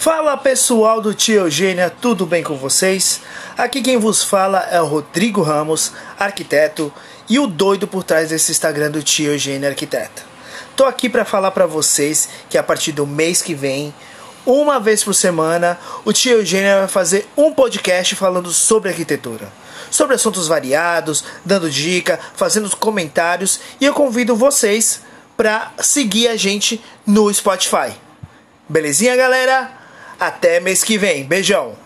Fala pessoal do Tia Eugênia, tudo bem com vocês? Aqui quem vos fala é o Rodrigo Ramos, arquiteto e o doido por trás desse Instagram do Tia Eugênia Arquiteta. Tô aqui para falar para vocês que a partir do mês que vem, uma vez por semana, o Tia Eugênia vai fazer um podcast falando sobre arquitetura. Sobre assuntos variados, dando dica, fazendo comentários e eu convido vocês para seguir a gente no Spotify. Belezinha, galera? Até mês que vem. Beijão!